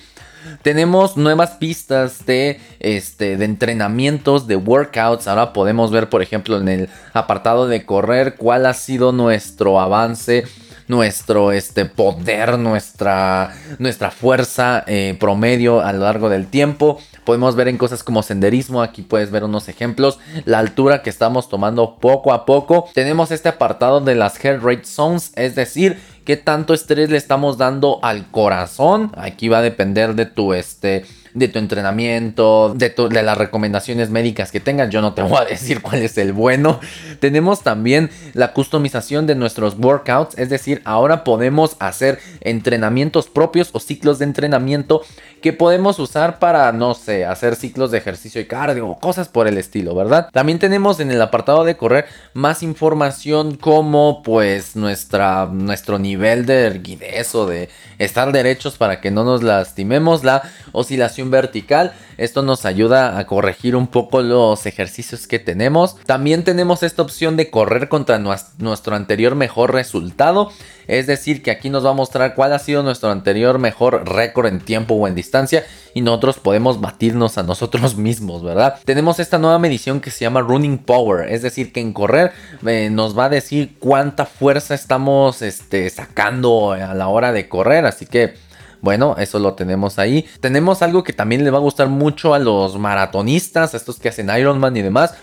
A: Tenemos nuevas pistas de, este, de entrenamientos, de workouts. Ahora podemos ver, por ejemplo, en el apartado de correr, cuál ha sido nuestro avance nuestro este, poder, nuestra, nuestra fuerza eh, promedio a lo largo del tiempo. Podemos ver en cosas como senderismo, aquí puedes ver unos ejemplos, la altura que estamos tomando poco a poco. Tenemos este apartado de las heart rate zones, es decir, qué tanto estrés le estamos dando al corazón. Aquí va a depender de tu este de tu entrenamiento, de, de las recomendaciones médicas que tengas. Yo no te voy a decir cuál es el bueno. Tenemos también la customización de nuestros workouts, es decir, ahora podemos hacer entrenamientos propios o ciclos de entrenamiento que podemos usar para, no sé, hacer ciclos de ejercicio y cardio o cosas por el estilo, ¿verdad? También tenemos en el apartado de correr más información como pues nuestra, nuestro nivel de erguidez o de estar derechos para que no nos lastimemos, la oscilación vertical. Esto nos ayuda a corregir un poco los ejercicios que tenemos. También tenemos esta opción de correr contra nuestro anterior mejor resultado. Es decir, que aquí nos va a mostrar cuál ha sido nuestro anterior mejor récord en tiempo o en distancia. Y nosotros podemos batirnos a nosotros mismos, ¿verdad? Tenemos esta nueva medición que se llama Running Power. Es decir, que en correr eh, nos va a decir cuánta fuerza estamos este, sacando a la hora de correr. Así que bueno, eso lo tenemos ahí. Tenemos algo que también le va a gustar mucho a los maratonistas, a estos que hacen Ironman y demás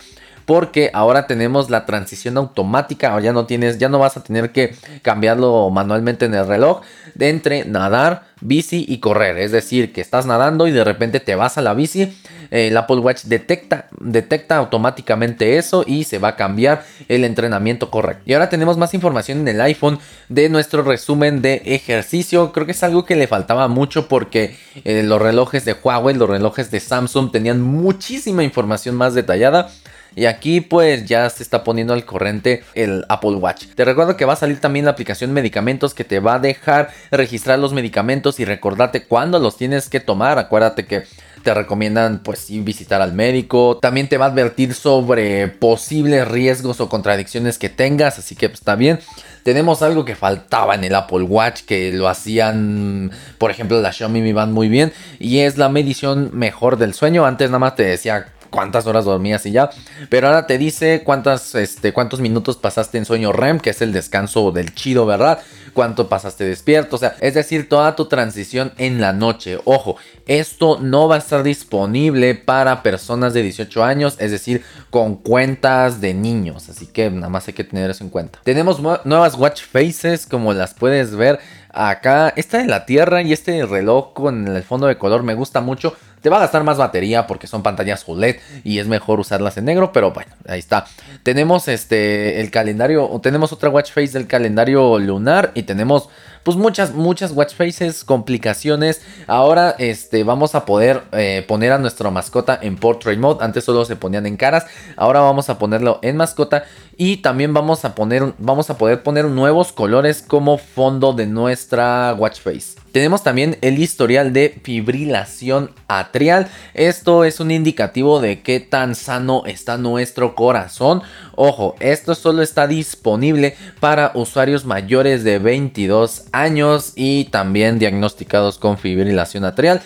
A: porque ahora tenemos la transición automática, ahora ya no tienes, ya no vas a tener que cambiarlo manualmente en el reloj de entre nadar, bici y correr, es decir, que estás nadando y de repente te vas a la bici, el Apple Watch detecta, detecta automáticamente eso y se va a cambiar el entrenamiento correcto. Y ahora tenemos más información en el iPhone de nuestro resumen de ejercicio, creo que es algo que le faltaba mucho porque eh, los relojes de Huawei, los relojes de Samsung tenían muchísima información más detallada. Y aquí pues ya se está poniendo al corriente el Apple Watch. Te recuerdo que va a salir también la aplicación medicamentos que te va a dejar registrar los medicamentos y recordarte cuándo los tienes que tomar. Acuérdate que te recomiendan pues visitar al médico. También te va a advertir sobre posibles riesgos o contradicciones que tengas. Así que pues, está bien. Tenemos algo que faltaba en el Apple Watch que lo hacían, por ejemplo, la Xiaomi Mi Band muy bien. Y es la medición mejor del sueño. Antes nada más te decía cuántas horas dormías y ya. Pero ahora te dice cuántas, este, cuántos minutos pasaste en sueño REM, que es el descanso del chido, ¿verdad? Cuánto pasaste despierto, o sea, es decir, toda tu transición en la noche. Ojo, esto no va a estar disponible para personas de 18 años, es decir, con cuentas de niños. Así que nada más hay que tener eso en cuenta. Tenemos nuevas watch faces, como las puedes ver acá. Esta de la Tierra y este reloj con el fondo de color me gusta mucho. Te va a gastar más batería porque son pantallas OLED y es mejor usarlas en negro, pero bueno, ahí está. Tenemos este el calendario, tenemos otra watch face del calendario lunar y tenemos pues muchas, muchas watch faces, complicaciones. Ahora este, vamos a poder eh, poner a nuestra mascota en portrait mode. Antes solo se ponían en caras. Ahora vamos a ponerlo en mascota. Y también vamos a, poner, vamos a poder poner nuevos colores como fondo de nuestra watch face. Tenemos también el historial de fibrilación atrial. Esto es un indicativo de qué tan sano está nuestro corazón. Ojo, esto solo está disponible para usuarios mayores de 22 años y también diagnosticados con fibrilación atrial.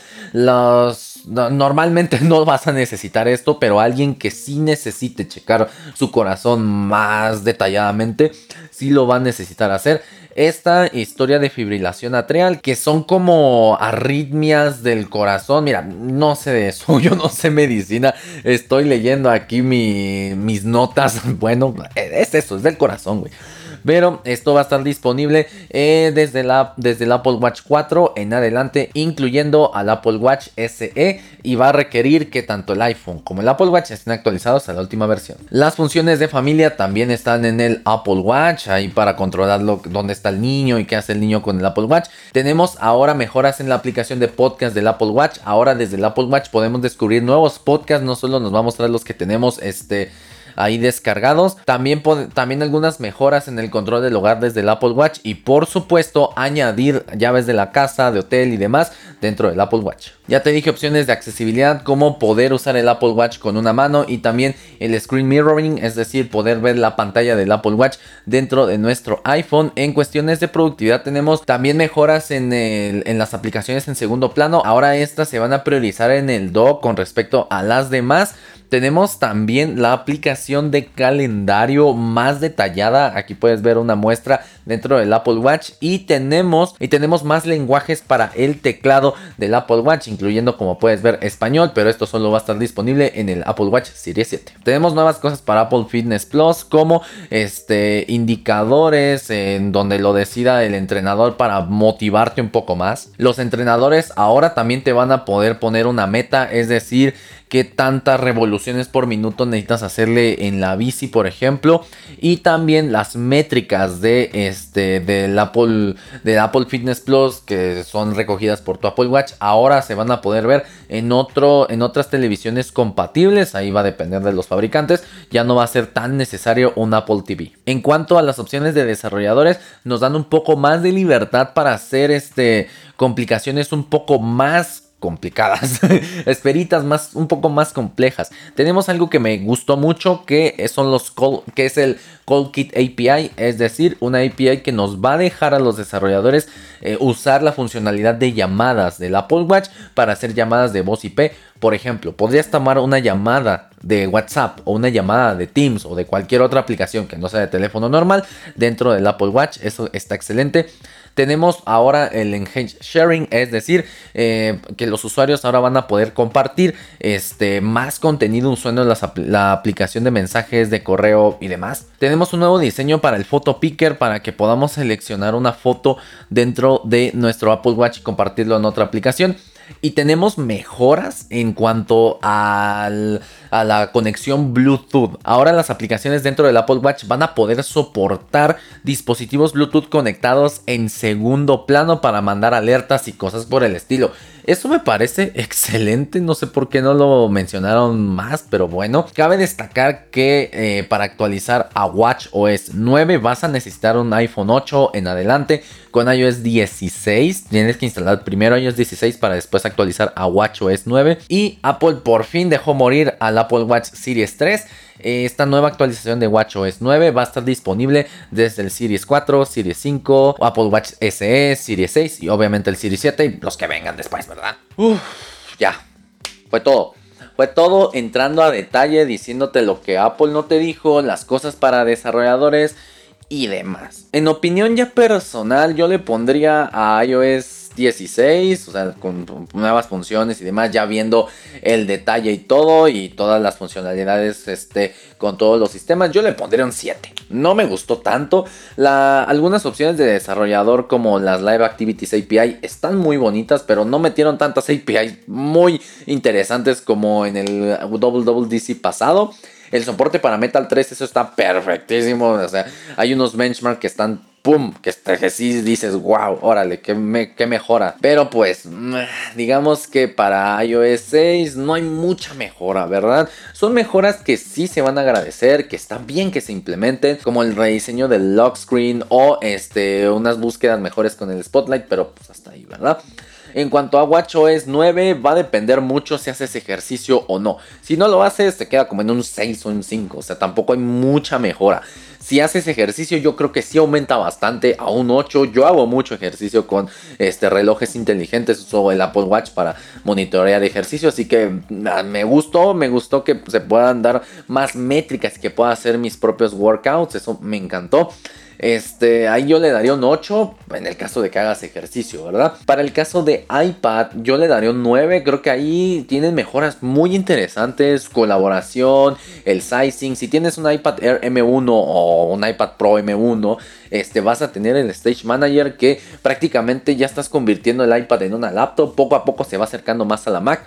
A: Normalmente no vas a necesitar esto, pero alguien que sí necesite checar su corazón más detalladamente, sí lo va a necesitar hacer esta historia de fibrilación atrial, que son como arritmias del corazón. Mira, no sé de eso, yo no sé medicina, estoy leyendo aquí mis notas. Bueno, es eso, es del corazón, güey. Pero esto va a estar disponible eh, desde, la, desde el Apple Watch 4 en adelante, incluyendo al Apple Watch SE. Y va a requerir que tanto el iPhone como el Apple Watch estén actualizados a la última versión. Las funciones de familia también están en el Apple Watch, ahí para controlar dónde está el niño y qué hace el niño con el Apple Watch. Tenemos ahora mejoras en la aplicación de podcast del Apple Watch. Ahora desde el Apple Watch podemos descubrir nuevos podcasts, no solo nos va a mostrar los que tenemos este ahí descargados. También, también algunas mejoras en el control del hogar desde el Apple Watch y por supuesto añadir llaves de la casa, de hotel y demás dentro del Apple Watch. Ya te dije opciones de accesibilidad como poder usar el Apple Watch con una mano y también el screen mirroring, es decir, poder ver la pantalla del Apple Watch dentro de nuestro iPhone. En cuestiones de productividad tenemos también mejoras en, en las aplicaciones en segundo plano. Ahora estas se van a priorizar en el dock con respecto a las demás. Tenemos también la aplicación de calendario más detallada. Aquí puedes ver una muestra dentro del Apple Watch y tenemos y tenemos más lenguajes para el teclado del Apple Watch, incluyendo como puedes ver español, pero esto solo va a estar disponible en el Apple Watch Series 7. Tenemos nuevas cosas para Apple Fitness Plus como este indicadores en donde lo decida el entrenador para motivarte un poco más. Los entrenadores ahora también te van a poder poner una meta, es decir, qué tantas revoluciones por minuto necesitas hacerle en la bici, por ejemplo, y también las métricas de este del Apple Apple Fitness Plus que son recogidas por tu Apple Watch, ahora se van a poder ver en otro en otras televisiones compatibles, ahí va a depender de los fabricantes, ya no va a ser tan necesario un Apple TV. En cuanto a las opciones de desarrolladores, nos dan un poco más de libertad para hacer este complicaciones un poco más complicadas, esferitas más un poco más complejas. Tenemos algo que me gustó mucho que son los que es el Call Kit API, es decir, una API que nos va a dejar a los desarrolladores eh, usar la funcionalidad de llamadas del Apple Watch para hacer llamadas de voz IP. Por ejemplo, podrías tomar una llamada de WhatsApp o una llamada de Teams o de cualquier otra aplicación que no sea de teléfono normal dentro del Apple Watch. Eso está excelente. Tenemos ahora el Enhanced Sharing, es decir, eh, que los usuarios ahora van a poder compartir este, más contenido usando la aplicación de mensajes de correo y demás. Tenemos un nuevo diseño para el Photo Picker para que podamos seleccionar una foto dentro de nuestro Apple Watch y compartirlo en otra aplicación. Y tenemos mejoras en cuanto a la conexión Bluetooth. Ahora las aplicaciones dentro del Apple Watch van a poder soportar dispositivos Bluetooth conectados en segundo plano para mandar alertas y cosas por el estilo. Eso me parece excelente, no sé por qué no lo mencionaron más, pero bueno, cabe destacar que eh, para actualizar a Watch OS 9 vas a necesitar un iPhone 8 en adelante con iOS 16. Tienes que instalar primero iOS 16 para después actualizar a Watch OS 9 y Apple por fin dejó morir al Apple Watch Series 3 esta nueva actualización de WatchOS 9 va a estar disponible desde el Series 4, Series 5, Apple Watch SE, Series 6 y obviamente el Series 7 y los que vengan después, ¿verdad? Uf, ya, fue todo. Fue todo entrando a detalle diciéndote lo que Apple no te dijo, las cosas para desarrolladores y demás. En opinión ya personal, yo le pondría a iOS 16, o sea, con nuevas funciones y demás, ya viendo el detalle y todo y todas las funcionalidades este, con todos los sistemas, yo le pondría un 7. No me gustó tanto. La, algunas opciones de desarrollador como las Live Activities API están muy bonitas, pero no metieron tantas APIs muy interesantes como en el WWDC pasado. El soporte para Metal 3, eso está perfectísimo. O sea, hay unos benchmarks que están ¡pum! Que, que sí dices, wow, órale, que, me, que mejora. Pero pues, digamos que para iOS 6 no hay mucha mejora, ¿verdad? Son mejoras que sí se van a agradecer, que está bien que se implementen, como el rediseño del lock screen o este, unas búsquedas mejores con el spotlight, pero pues hasta ahí, ¿verdad? En cuanto a WatchOS 9, va a depender mucho si haces ejercicio o no. Si no lo haces, te queda como en un 6 o un 5. O sea, tampoco hay mucha mejora. Si haces ejercicio, yo creo que sí aumenta bastante a un 8. Yo hago mucho ejercicio con este, relojes inteligentes, uso el Apple Watch para monitorear ejercicio. Así que ah, me gustó, me gustó que se puedan dar más métricas que pueda hacer mis propios workouts. Eso me encantó. Este, ahí yo le daría un 8 en el caso de que hagas ejercicio, ¿verdad? Para el caso de iPad, yo le daría un 9. Creo que ahí tienen mejoras muy interesantes, colaboración, el sizing. Si tienes un iPad Air M1 o un iPad Pro M1, este, vas a tener el Stage Manager que prácticamente ya estás convirtiendo el iPad en una laptop. Poco a poco se va acercando más a la Mac.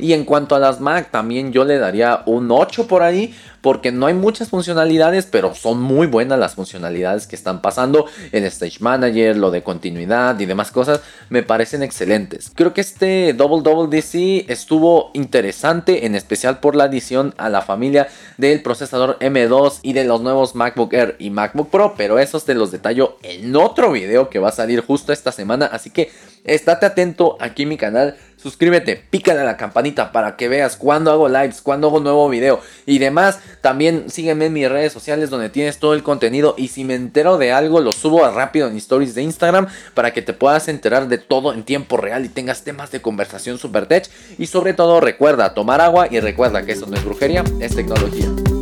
A: Y en cuanto a las Mac, también yo le daría un 8 por ahí, porque no hay muchas funcionalidades, pero son muy buenas las funcionalidades que están pasando. El Stage Manager, lo de continuidad y demás cosas, me parecen excelentes. Creo que este Double Double DC estuvo interesante, en especial por la adición a la familia del procesador M2 y de los nuevos MacBook Air y MacBook Pro, pero esos te los detallo en otro video que va a salir justo esta semana, así que estate atento aquí en mi canal suscríbete, pícale a la campanita para que veas cuando hago lives, cuando hago nuevo video y demás. También sígueme en mis redes sociales donde tienes todo el contenido y si me entero de algo lo subo rápido en stories de Instagram para que te puedas enterar de todo en tiempo real y tengas temas de conversación super tech y sobre todo recuerda tomar agua y recuerda que eso no es brujería, es tecnología.